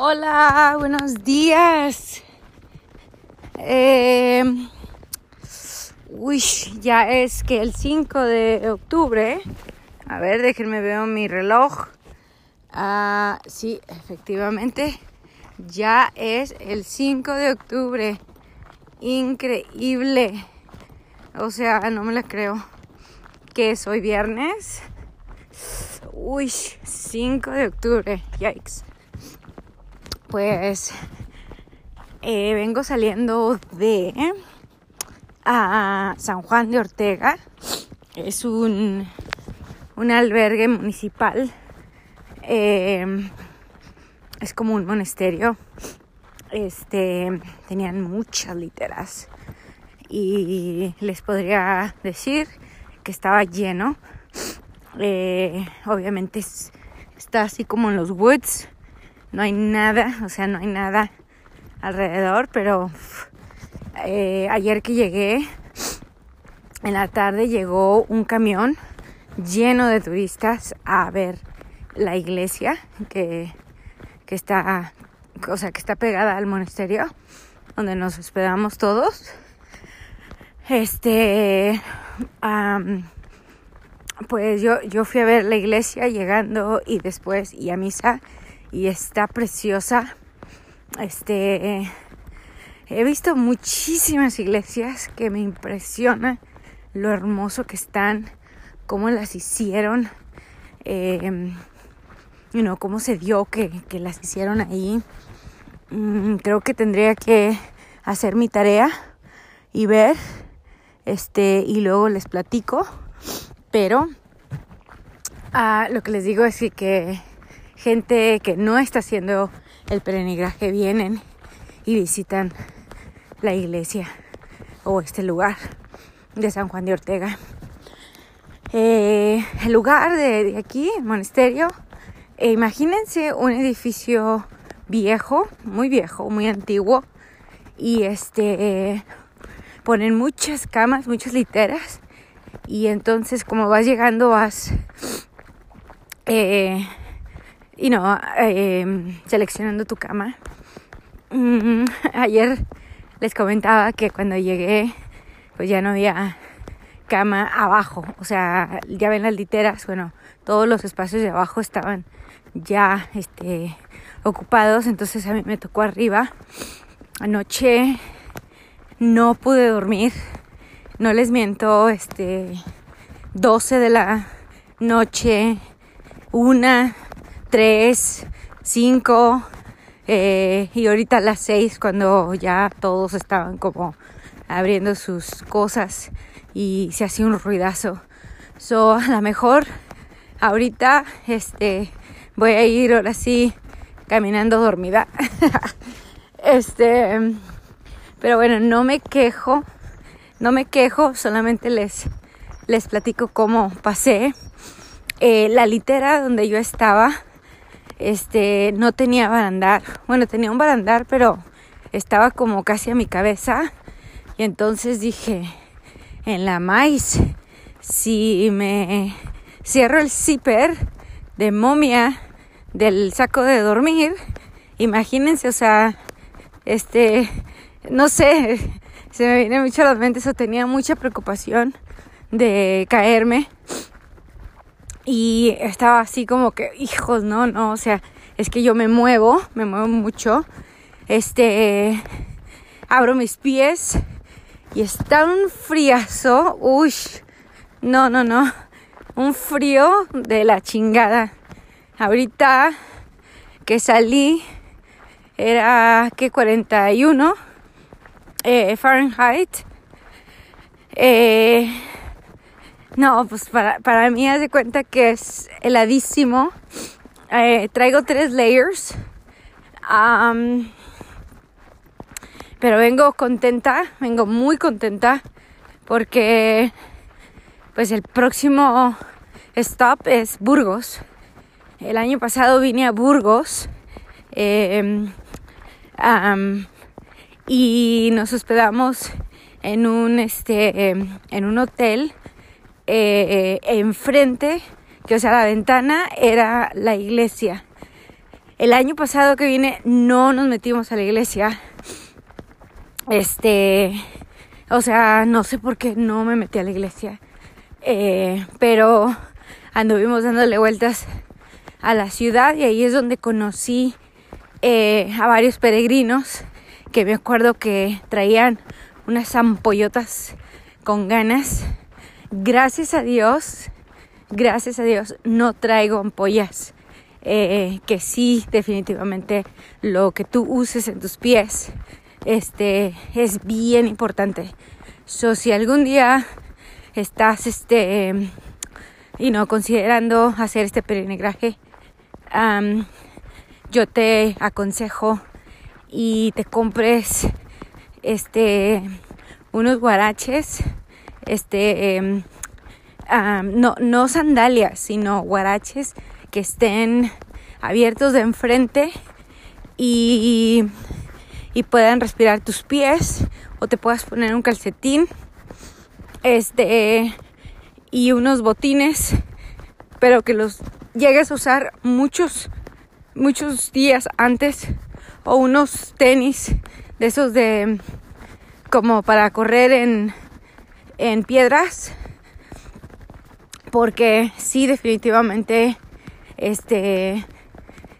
Hola, buenos días. Eh, uy, ya es que el 5 de octubre. A ver, déjenme ver mi reloj. Ah, sí, efectivamente. Ya es el 5 de octubre. Increíble. O sea, no me la creo. Que es hoy viernes. Uy, 5 de octubre. Yikes pues eh, vengo saliendo de a San Juan de Ortega. Es un, un albergue municipal. Eh, es como un monasterio. Este tenían muchas literas. Y les podría decir que estaba lleno. Eh, obviamente está así como en los woods no hay nada, o sea, no hay nada alrededor, pero eh, ayer que llegué, en la tarde llegó un camión lleno de turistas a ver la iglesia que, que está, o sea, que está pegada al monasterio donde nos hospedamos todos. Este, pues yo, yo fui a ver la iglesia llegando y después y a misa y está preciosa. Este, he visto muchísimas iglesias que me impresiona lo hermoso que están, cómo las hicieron, eh, cómo se dio que, que las hicieron ahí. Mm, creo que tendría que hacer mi tarea y ver, este, y luego les platico, pero ah, lo que les digo es que gente que no está haciendo el peregrinaje vienen y visitan la iglesia o este lugar de San Juan de Ortega. Eh, el lugar de, aquí, el monasterio, eh, imagínense un edificio viejo, muy viejo, muy antiguo, y este ponen muchas camas, muchas literas, y entonces como vas llegando vas eh, y no, em, seleccionando tu cama. Mm, ayer les comentaba que cuando llegué, pues ya no había cama abajo. O sea, ya ven las literas, bueno, todos los espacios de abajo estaban ya este, ocupados. Entonces a mí me tocó arriba. Anoche no pude dormir. No les miento, este, 12 de la noche, una 3, 5 eh, y ahorita a las 6 cuando ya todos estaban como abriendo sus cosas y se hacía un ruidazo. So, a lo mejor ahorita este voy a ir ahora sí caminando dormida. este, pero bueno, no me quejo, no me quejo, solamente les les platico cómo pasé. Eh, la litera donde yo estaba este, no tenía barandar. Bueno, tenía un barandar, pero estaba como casi a mi cabeza. Y entonces dije, en la maíz, si me cierro el zipper de momia del saco de dormir, imagínense, o sea, este, no sé, se me viene mucho a la mente eso, tenía mucha preocupación de caerme y estaba así como que, hijos, no, no, o sea, es que yo me muevo, me muevo mucho. Este, abro mis pies y está un friazo, uy, no, no, no, un frío de la chingada. Ahorita que salí era que 41 eh, Fahrenheit. Eh, no, pues para, para mí haz de cuenta que es heladísimo. Eh, traigo tres layers. pero vengo contenta, vengo muy contenta porque pues el próximo stop es Burgos. El año pasado vine a Burgos em, y nos hospedamos en un este en un hotel eh, enfrente, que o sea, la ventana era la iglesia. El año pasado que vine no nos metimos a la iglesia. Este, o sea, no sé por qué no me metí a la iglesia. Eh, pero anduvimos dándole vueltas a la ciudad y ahí es donde conocí eh, a varios peregrinos que me acuerdo que traían unas ampollotas con ganas. Gracias a Dios, gracias a Dios no traigo ampollas. Eh, que sí, definitivamente lo que tú uses en tus pies este, es bien importante. So, si algún día estás, este, y no considerando hacer este peregrinaje, yo te aconsejo y te compres, este, unos guaraches, este, em, no, no sandalias, sino guaraches que estén abiertos de enfrente y, y puedan respirar tus pies o te puedas poner un calcetín este y unos botines pero que los llegues a usar muchos muchos días antes o unos tenis de esos de como para correr en en piedras porque sí definitivamente este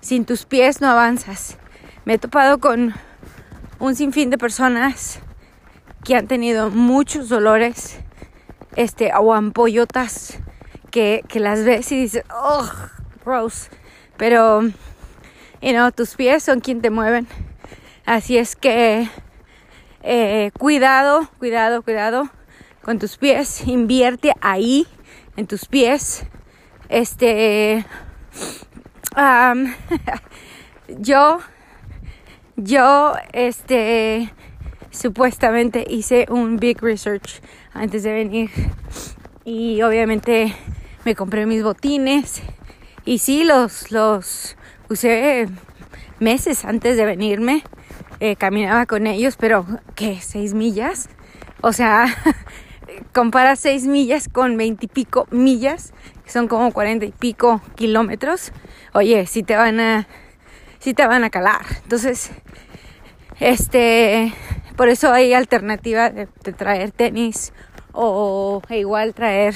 sin tus pies no avanzas. Me he topado con un sinfín de personas que han tenido muchos dolores este o ampollotas que, que las ves y dices oh gross pero you know, tus pies son quien te mueven. Así es que eh, cuidado cuidado cuidado con tus pies invierte ahí en tus pies este yo, yo, este, supuestamente hice un big research antes de venir y obviamente me compré mis botines y sí los, los usé meses antes de venirme. Eh, caminaba con ellos, pero ¿qué? ¿Seis millas? O sea, compara seis millas con veintipico millas son como cuarenta y pico kilómetros, oye, si te van a, si te van a calar. Entonces, este, por eso hay alternativa de, traer tenis o igual traer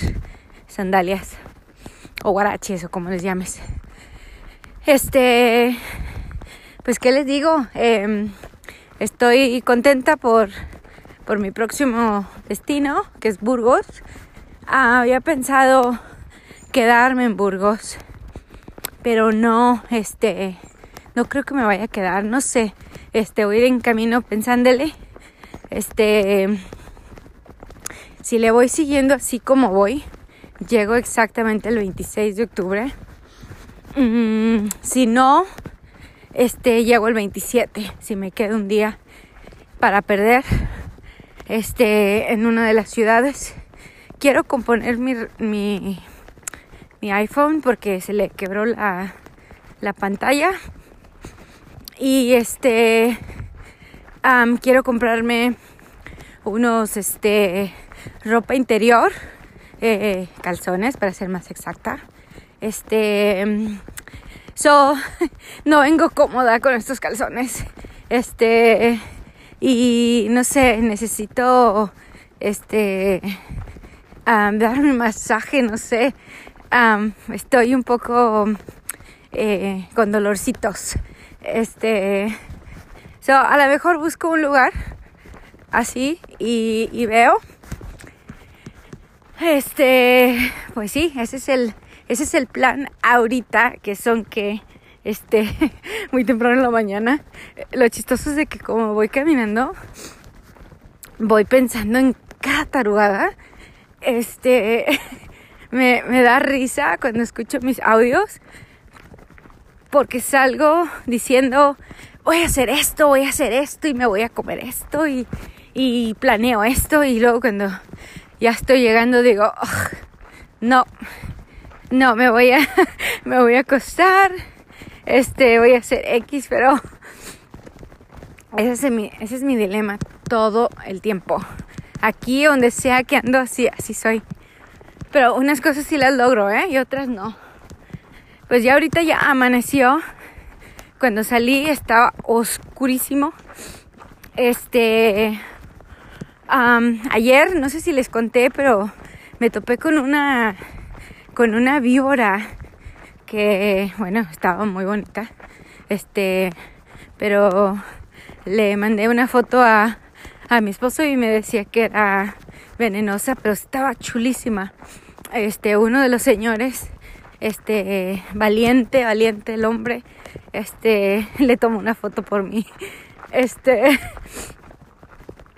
sandalias o guaraches o como les llames. Este, pues qué les digo, em, estoy contenta por, por mi próximo destino, que es Burgos. Ah, había pensado quedarme en Burgos, pero no, este, no creo que me vaya a quedar, no sé, este, voy a ir en camino pensándole, este, si le voy siguiendo así como voy, llego exactamente el 26 de octubre, mm, si no, este, llego el 27, si me quedo un día para perder, este, en una de las ciudades, quiero componer mi, mi iPhone porque se le quebró la, la pantalla. Y este quiero comprarme unos este ropa interior, eh, calzones para ser más exacta. Este so no vengo cómoda con estos calzones. Este y no sé, necesito este darme un masaje, no sé, estoy un poco eh, con dolorcitos. Este, a lo mejor busco un lugar así y, veo. Este, pues sí, ese es el, ese es el plan ahorita, que son que, este, muy temprano en la mañana. Lo chistoso es de que como voy caminando, voy pensando en cada tarugada. Este, me, da risa cuando escucho mis audios porque salgo diciendo voy a hacer esto, voy a hacer esto y me voy a comer esto y, y planeo esto y luego cuando ya estoy llegando digo no, no, me voy a, me voy a acostar, este, voy a hacer X, pero ese es mi, ese es mi dilema todo el tiempo. Aquí donde sea que ando así, así soy. Pero unas cosas sí las logro, ¿eh? Y otras no. Pues ya ahorita ya amaneció. Cuando salí estaba oscurísimo. Este, ayer, no sé si les conté, pero me topé con una, con una víbora que, bueno, estaba muy bonita. Este, pero le mandé una foto a, a mi esposo y me decía que era venenosa, pero estaba chulísima. Este, uno de los señores, este, valiente, valiente el hombre, este, le tomó una foto por mí. Este,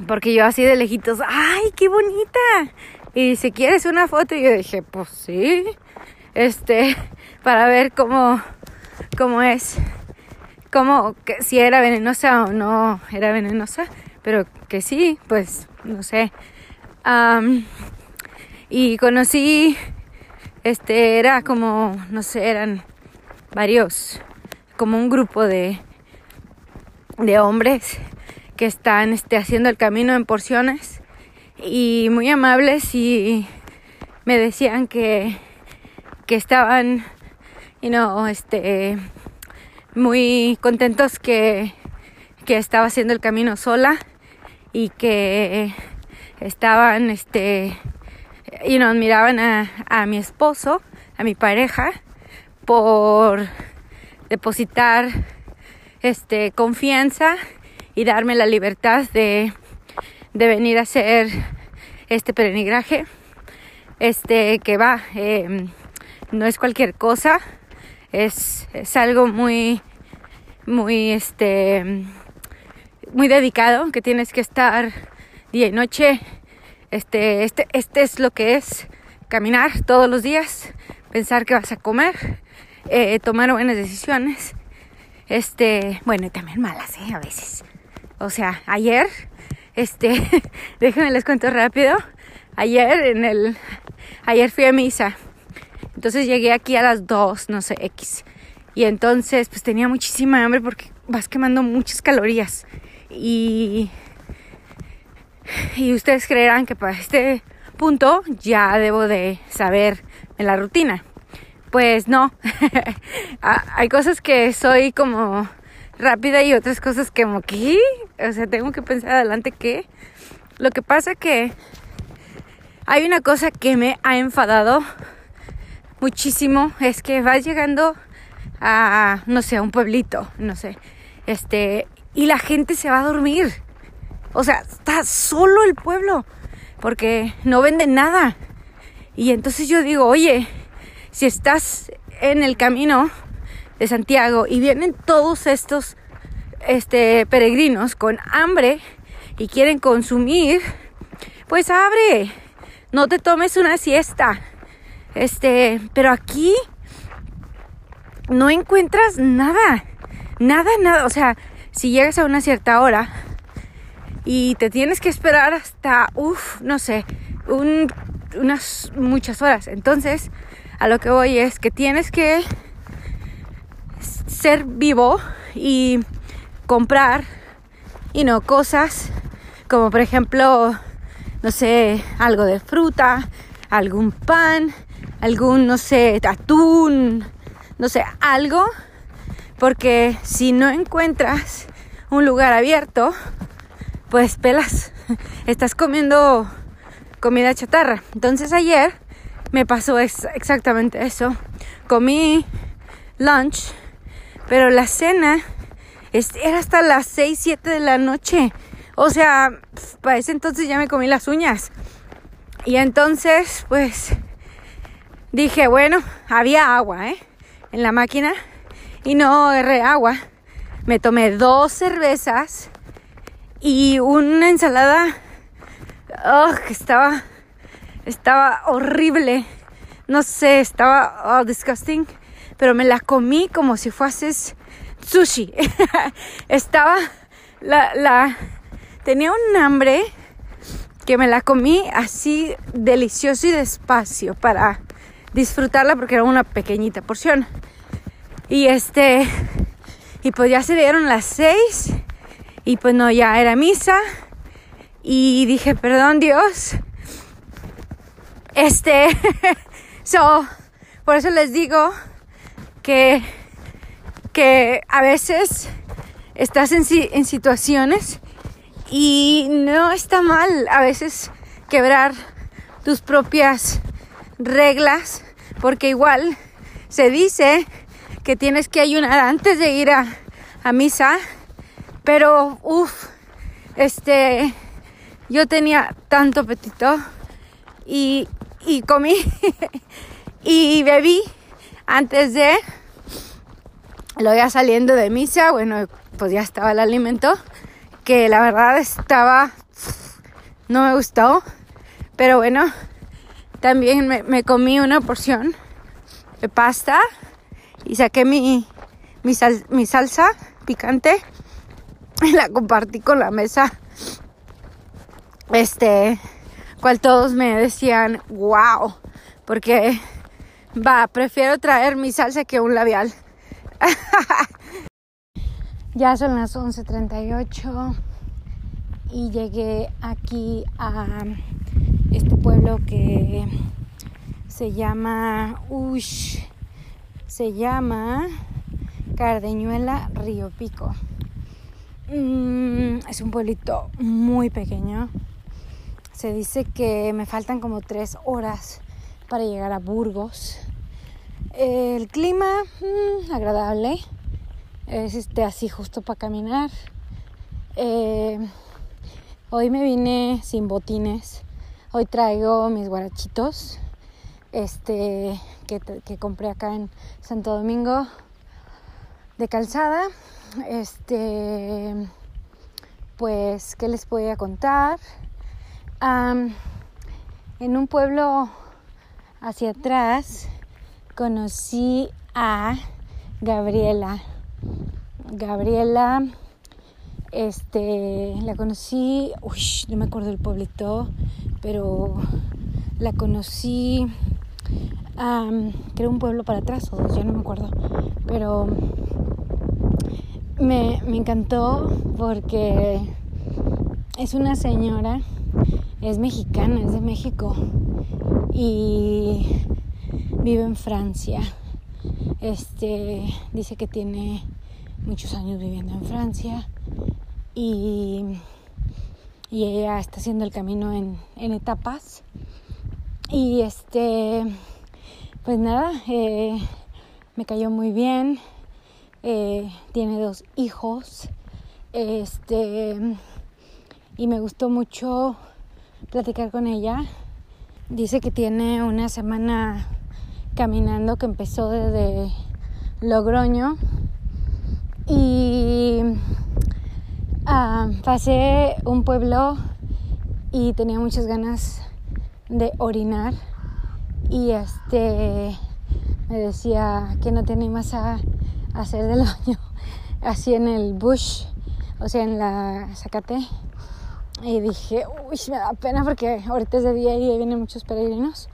porque yo así de lejitos, ¡ay, qué bonita! Y dice, ¿quieres una foto? Y yo dije, pues sí. Este, para ver cómo, cómo es, cómo, que, si era venenosa o no era venenosa. Pero que sí, pues, no sé. y conocí, este, era como, no sé, eran varios, como un grupo de, de hombres que están este, haciendo el camino en porciones y muy amables y me decían que, que estaban, you know, este, muy contentos que, que estaba haciendo el camino sola y que estaban, este, you know, miraban a, a mi esposo, a mi pareja, por depositar, este, confianza y darme la libertad de, de venir a hacer este peregrinaje. Este que va, em, no es cualquier cosa, es, es algo muy, muy, este, muy dedicado, que tienes que estar día y noche. Este, este, este es lo que es caminar todos los días, pensar que vas a comer, eh, tomar buenas decisiones. Este, bueno, y también malas, ¿eh? A veces. O sea, ayer, este, déjenme les cuento rápido. Ayer en el, ayer fui a misa. Entonces llegué aquí a las 2, no sé, X. Y entonces pues tenía muchísima hambre porque vas quemando muchas calorías. Y, y ustedes creerán que para este punto ya debo de saber en la rutina. Pues no, hay cosas que soy como rápida y otras cosas que como que, o sea, tengo que pensar adelante que lo que pasa que hay una cosa que me ha enfadado muchísimo, es que vas llegando a, no sé, a un pueblito, no sé, este, y la gente se va a dormir. O sea, está solo el pueblo, porque no venden nada. Y entonces yo digo, oye, si estás en el camino, de Santiago y vienen todos estos este, peregrinos con hambre y quieren consumir, pues abre, no te tomes una siesta. Este, pero aquí no encuentras nada, nada, nada. O sea, si llegas a una cierta hora y te tienes que esperar hasta, uff, no sé, unas muchas horas. Entonces, a lo que voy es que tienes que ser vivo y comprar, y no cosas como por ejemplo, no sé, algo de fruta, algún pan, algún, no sé, atún, no sé, algo, porque si no encuentras un lugar abierto, pues pelas, estás comiendo comida chatarra. Entonces ayer me pasó exactamente eso. Comí lunch pero la cena era hasta las 6, 7 de la noche. O sea, para ese entonces ya me comí las uñas. Y entonces, pues, dije, bueno, había agua, ¿eh? En la máquina. Y no agarré agua. Me tomé dos cervezas y una ensalada. Oh, que estaba, estaba horrible. No sé, estaba oh, disgusting pero me la comí como si fueses sushi. Estaba la, la tenía un hambre que me la comí así delicioso y despacio para disfrutarla porque era una pequeñita porción. Y este y pues ya se dieron las seis y pues no ya era misa y dije, "Perdón, Dios." Este so por eso les digo que, que a veces estás en, en situaciones y no está mal a veces quebrar tus propias reglas, porque igual se dice que tienes que ayunar antes de ir a, misa, pero uff, este, yo tenía tanto apetito y, y comí y bebí antes de, lo ya saliendo de misa, bueno, pues ya estaba el alimento, que la verdad estaba, no me gustó, pero bueno, también me, comí una porción de pasta y saqué mi, mi, mi salsa picante y la compartí con la mesa. Este, cual todos me decían, wow, porque va, prefiero traer mi salsa que un labial. ya son las 11:38 y llegué aquí a pueblo que se llama Ush, se llama Cardeñuela Río Pico. Mm, es un pueblito muy pequeño. Se dice que me faltan como tres horas para llegar a Burgos. El clima mm, agradable. Es este así justo para caminar. Eh, hoy me vine sin botines Hoy traigo mis guarachitos este, que, compré acá en Santo Domingo de calzada. Este, pues, ¿qué les voy a contar? en un pueblo hacia atrás conocí a Gabriela. Gabriela, este, la conocí, uy, no me acuerdo del pueblito, pero la conocí, um, creo un pueblo para atrás o dos, ya no me acuerdo, pero me, me encantó porque es una señora, es mexicana, es de México y vive en Francia. Este dice que tiene muchos años viviendo en Francia y y ella está haciendo el camino en, etapas. Y este, pues nada, eh, me cayó muy bien. Eh, tiene dos hijos. Este, y me gustó mucho platicar con ella. Dice que tiene una semana caminando que empezó desde Logroño. Y Ah, pasé un pueblo y tenía muchas ganas de orinar. Y este me decía que no tenía más a, hacer del baño así en el bush o sea en la zacate. Y dije uy me da pena porque ahorita es de día y vienen muchos peregrinos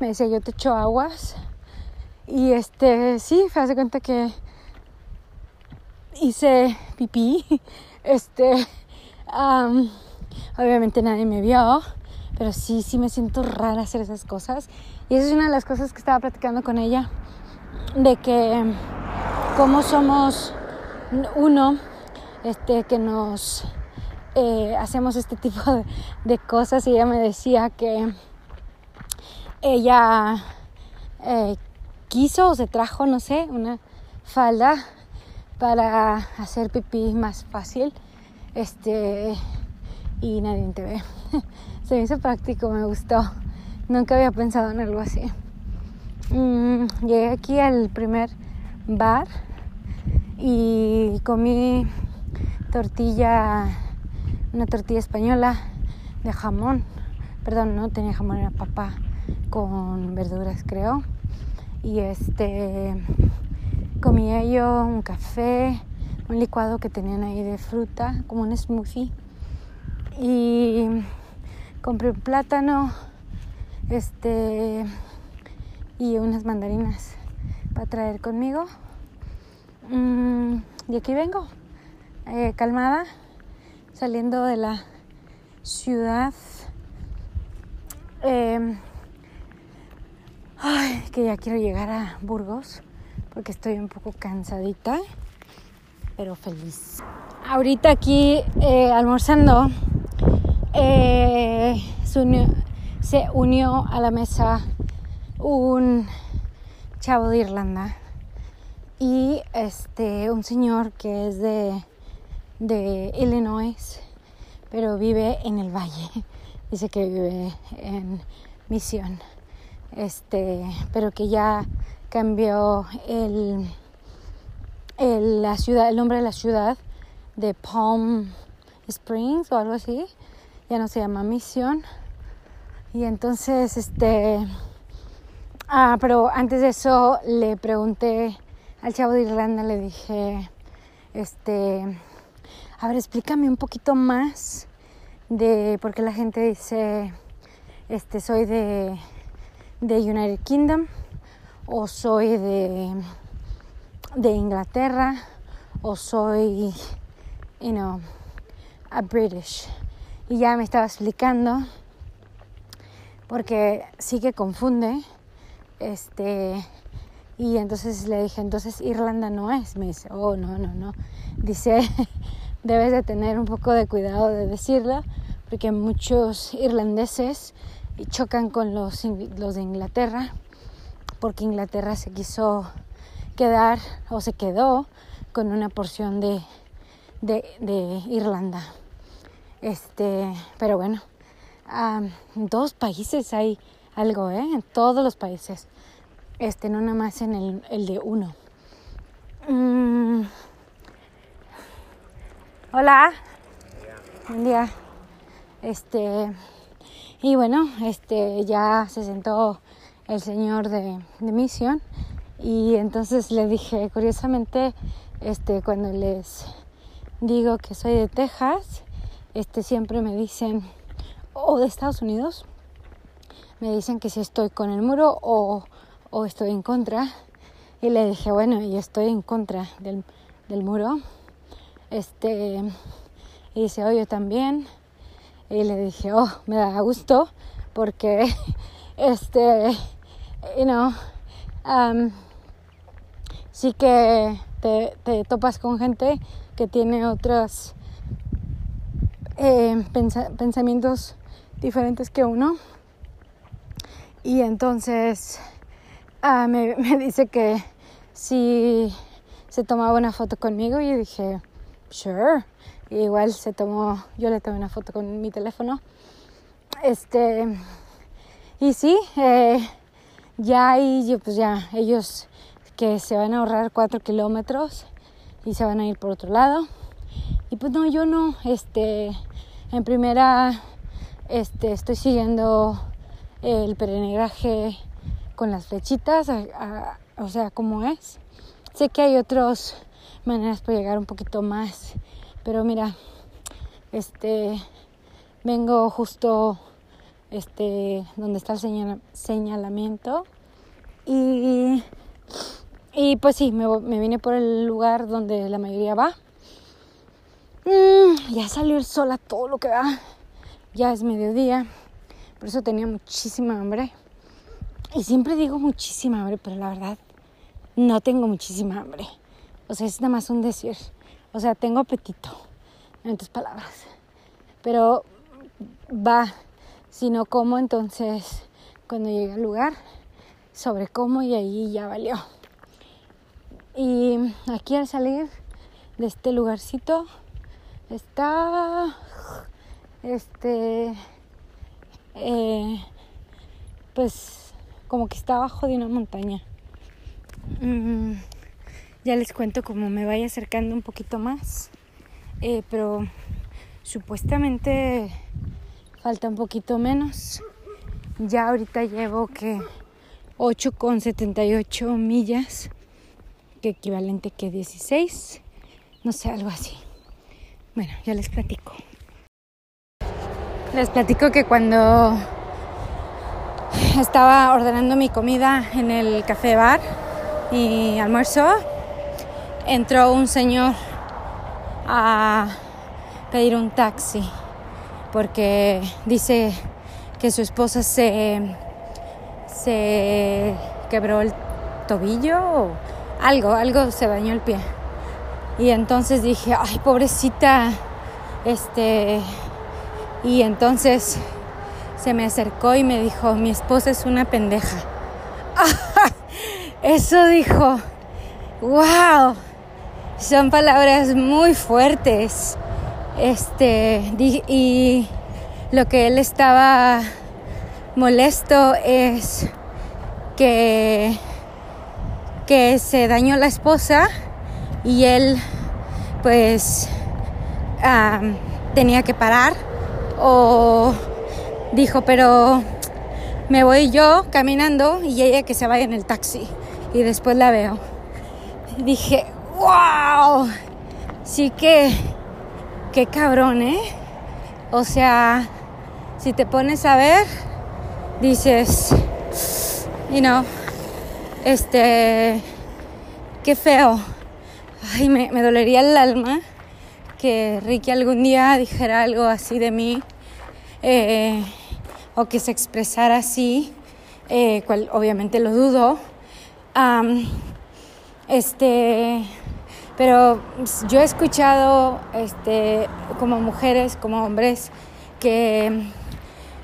me decía yo te echo aguas y este sí me hace cuenta que hice pipí este, obviamente nadie me vio, pero sí, sí me siento rara hacer esas cosas. Y esa es una de las cosas que estaba platicando con ella, de que como somos uno, este, que nos eh, hacemos este tipo de, cosas. Y ella me decía que ella eh, quiso o se trajo, no sé, una falda para hacer pipí más fácil. Este, y nadie te ve. Se me hizo práctico, me gustó. Nunca había pensado en algo así. Mm, llegué aquí al primer bar y comí tortilla, una tortilla española de jamón. Perdón, no tenía jamón, era papa con verduras, creo. Y este comía yo un café, un licuado que tenían ahí de fruta, como un smoothie. Y compré un plátano, este, y unas mandarinas para traer conmigo. Mm, y aquí vengo, eh, calmada, saliendo de la ciudad. Em, ay, que ya quiero llegar a Burgos porque estoy un poco cansadita. pero feliz. Ahorita aquí eh, almorzando, eh, se, unió, a la mesa un chavo de Irlanda y este un señor que es de, de Illinois, pero vive en el valle. Dice que vive en Misión. Este, pero que ya cambió el, la ciudad, el nombre de la ciudad de Palm Springs o algo así. Ya no se llama Misión. Y entonces, este, ah, pero antes de eso le pregunté al chavo de Irlanda, le dije, este, a ver, explícame un poquito más de por qué la gente dice, este, soy de, de United Kingdom o soy de, de Inglaterra o soy, you know, a British. Y ya me estaba explicando porque sí que confunde. Este, y entonces le dije, entonces Irlanda no es. Me dice, oh, no, no, no. Dice, debes de tener un poco de cuidado de decirlo, porque muchos irlandeses chocan con los, los de Inglaterra porque Inglaterra se quiso quedar o se quedó con una porción de, de, Irlanda. Este, pero bueno, en todos países hay algo, ¿eh? En todos los países. Este, no nada más en el, el de uno. Mm. Hola. Buen día. Este, y bueno, este, ya se sentó el señor de, de misión y entonces le dije, curiosamente, este, cuando les digo que soy de Texas, este, siempre me dicen, o de Estados Unidos, me dicen que si estoy con el muro o, o estoy en contra. Y le dije, bueno, yo estoy en contra del, del muro. Este, y dice, oh, yo también. Y le dije, oh, me da gusto porque, este, you know, um, sí que te, te, topas con gente que tiene otros eh, pensamientos diferentes que uno. Y entonces uh, me, me, dice que si se tomaba una foto conmigo y dije, sure. igual se tomó, yo le tomé una foto con mi teléfono. Este, y sí, eh, ya ahí pues ya ellos que se van a ahorrar cuatro kilómetros y se van a ir por otro lado. Y pues no yo no este en primera este estoy siguiendo el peregrinaje con las flechitas o sea como es. Sé que hay otras maneras para llegar un poquito más pero mira este vengo justo este, donde está el señalamiento. Y, y pues sí, me, me, vine por el lugar donde la mayoría va. Mm, ya salió el sol a todo lo que va. Ya es mediodía. Por eso tenía muchísima hambre. Y siempre digo muchísima hambre, pero la verdad no tengo muchísima hambre. O sea, es nada más un decir. O sea, tengo apetito, en otras palabras. Pero va si no como, entonces cuando llegué al lugar, sobre cómo y ahí ya valió. Y aquí al salir de este lugarcito está este eh, pues como que está abajo de una montaña. Mm, ya les cuento cómo me vaya acercando un poquito más. Eh, pero supuestamente falta un poquito menos. Ya ahorita llevo que 8,78 millas, que equivalente que 16, no sé, algo así. Bueno, ya les platico. Les platico que cuando estaba ordenando mi comida en el café bar y almuerzo, entró un señor a pedir un taxi porque dice que su esposa se, se quebró el tobillo o algo, algo se dañó el pie. Y entonces dije, ay, pobrecita, este, y entonces se me acercó y me dijo, mi esposa es una pendeja. Eso dijo, wow, son palabras muy fuertes. Este, y lo que él estaba molesto es que, que se dañó la esposa y él pues tenía que parar o dijo pero me voy yo caminando y ella que se vaya en el taxi y después la veo. Dije, wow, sí que, qué cabrón, ¿eh? O sea, si te pones a ver, dices, you know, este, qué feo. Ay, me, dolería el alma que Ricky algún día dijera algo así de mí eh, o que se expresara así, eh, cual obviamente lo dudo. este, pero yo he escuchado este, como mujeres, como hombres, que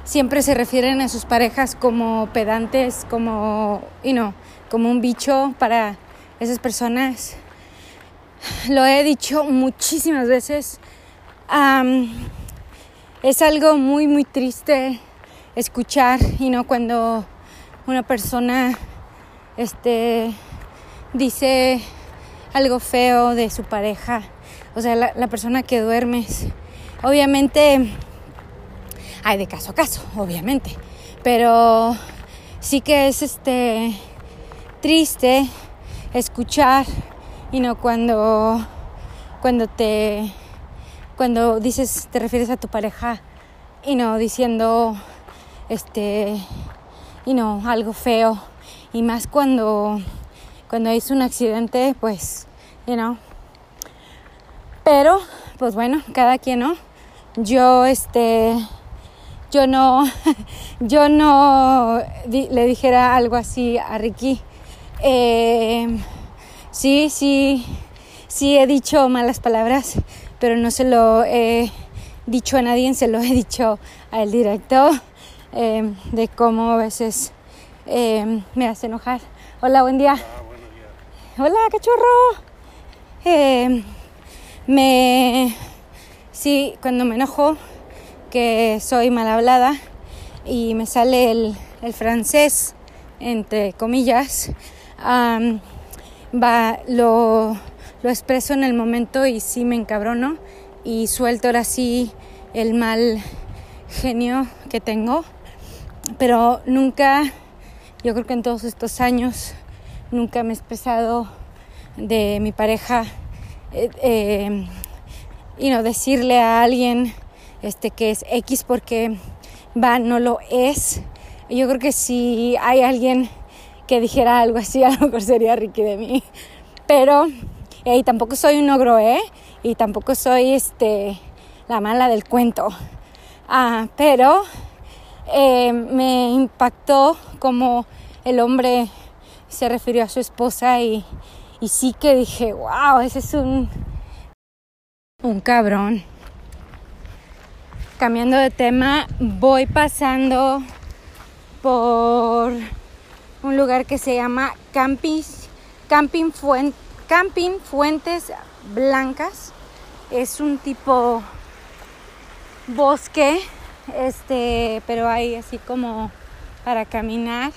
siempre se refieren a sus parejas como pedantes, como, you know, como un bicho para esas personas. Lo he dicho muchísimas veces. es algo muy, muy triste escuchar, y no cuando una persona este, dice algo feo de su pareja, o sea, la, persona que duermes. Obviamente hay de caso a caso, obviamente. Pero sí que es este triste escuchar y no cuando cuando te cuando dices te refieres a tu pareja y no diciendo este y no algo feo y más cuando cuando es un accidente pues you know pero pues bueno cada quien no yo este yo no, yo no le dijera algo así a Ricky. Eh, sí, sí, sí he dicho malas palabras, pero no se lo he dicho a nadie, se lo he dicho al director eh, de cómo a veces eh, me hace enojar. Hola, buen día. Hola, cachorro. me, sí, cuando me enojo que soy mal hablada y me sale el, francés, entre comillas, va, lo, lo expreso en el momento y sí me encabrono y suelto ahora sí el mal genio que tengo. Pero nunca, yo creo que en todos estos años, nunca me he expresado de mi pareja eh, eh, y no decirle a alguien este, que es X porque va, no lo es. Yo creo que si hay alguien que dijera algo así, a lo mejor sería Ricky de mí. Pero, y tampoco soy un ogro, ¿eh? Y tampoco soy este, la mala del cuento. Ah, pero eh, me impactó como el hombre se refirió a su esposa y, y sí que dije, wow, ese es un, un cabrón cambiando de tema, voy pasando por un lugar que se llama Camping, Camping, Camping Fuentes Blancas. Es un tipo bosque, este, pero hay así como para caminar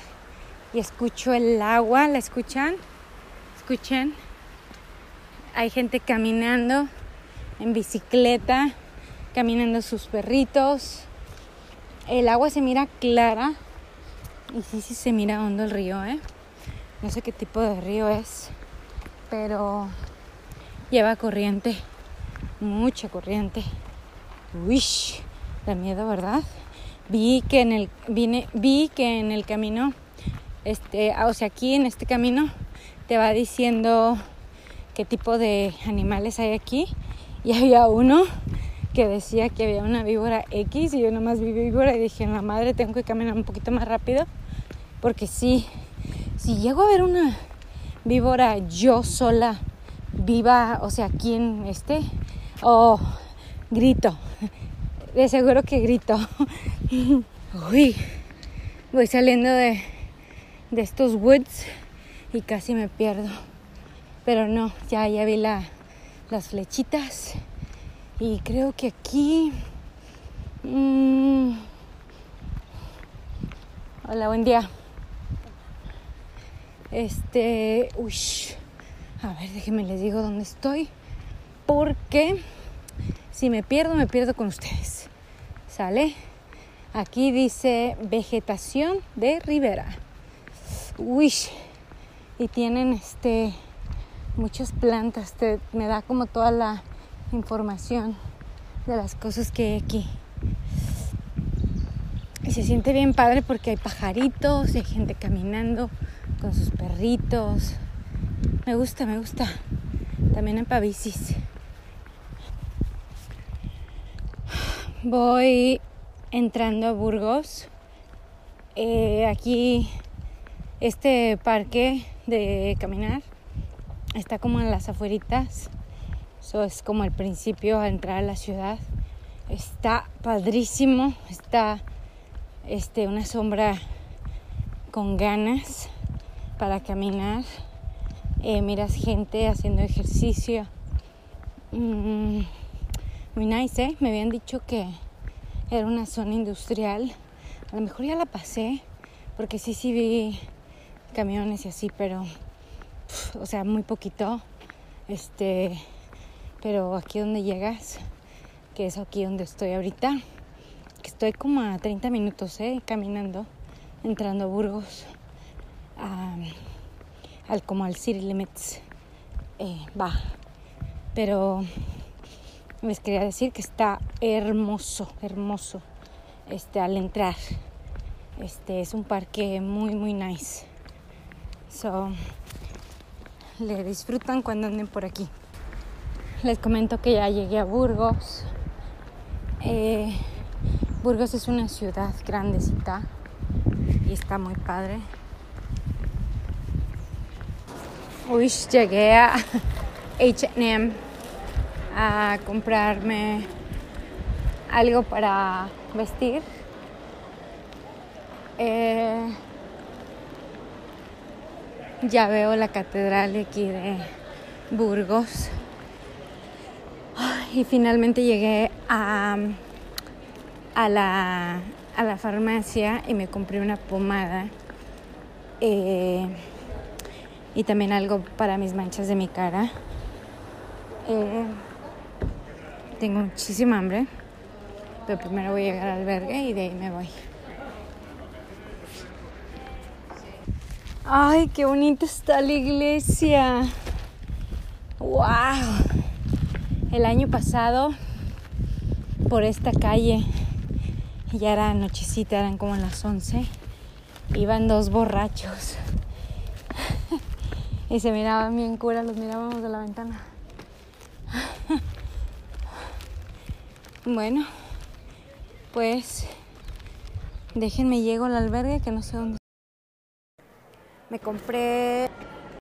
escucho el agua, ¿la escuchan? Escuchen. Hay gente caminando en bicicleta caminando sus perritos. El agua se mira clara y sí, sí se mira hondo el río, ¿eh? No sé qué tipo de río es, pero lleva corriente, mucha corriente. Uy, da miedo, ¿verdad? Vi que en el vine, vi que en el camino, este, o sea, aquí en este camino te va diciendo qué tipo de animales hay aquí y había uno que decía que había una víbora X y yo nomás vi víbora y dije, la madre, tengo que caminar un poquito más rápido porque si, si llego a ver una víbora yo sola viva, o sea, quién esté. Oh, grito. De seguro que grito. Uy, voy saliendo de, de estos woods y casi me pierdo. Pero no, ya, ya vi la, las flechitas y creo que aquí... Mmm, hola, buen día. Este, uy, a ver, déjenme les digo dónde estoy, porque si me pierdo, me pierdo con ustedes. ¿Sale? Aquí dice vegetación de ribera. Uy, y tienen este muchas plantas, te, me da como toda la información de las cosas que hay aquí. Y se siente bien padre porque hay pajaritos, hay gente caminando con sus perritos. Me gusta, me gusta. También en pavisis. Voy entrando a Burgos. Eh, aquí este parque de caminar está como en las afueritas. Eso es como el principio a entrar a la ciudad. Está padrísimo. Está este, una sombra con ganas para caminar. Eh, miras gente haciendo ejercicio. Mm, muy nice, ¿eh? Me habían dicho que era una zona industrial. A lo mejor ya la pasé, porque sí, sí vi camiones y así, pero o sea, muy poquito. Este, pero aquí donde llegas, que es aquí donde estoy ahorita, que estoy como a 30 minutos, ¿eh? Caminando, entrando a Burgos, al, como al City Limits, eh, va. Pero les quería decir que está hermoso, hermoso, este, al entrar. Este es un parque muy, muy nice. So, le disfrutan cuando anden por aquí. Les comento que ya llegué a Burgos. Eh, Burgos es una ciudad grandecita y está muy padre. Uy, llegué a HM a comprarme algo para vestir. Eh, ya veo la catedral aquí de Burgos. Y finalmente llegué a, a, la, a la farmacia y me compré una pomada. Eh, y también algo para mis manchas de mi cara. Eh, tengo muchísima hambre, pero primero voy a llegar al albergue y de ahí me voy. Ay, qué bonita está la iglesia. Wow. El año pasado por esta calle ya era nochecita, eran como las 11. Iban dos borrachos. y se miraban bien cura, los mirábamos de la ventana. bueno, pues déjenme llego al albergue que no sé dónde me compré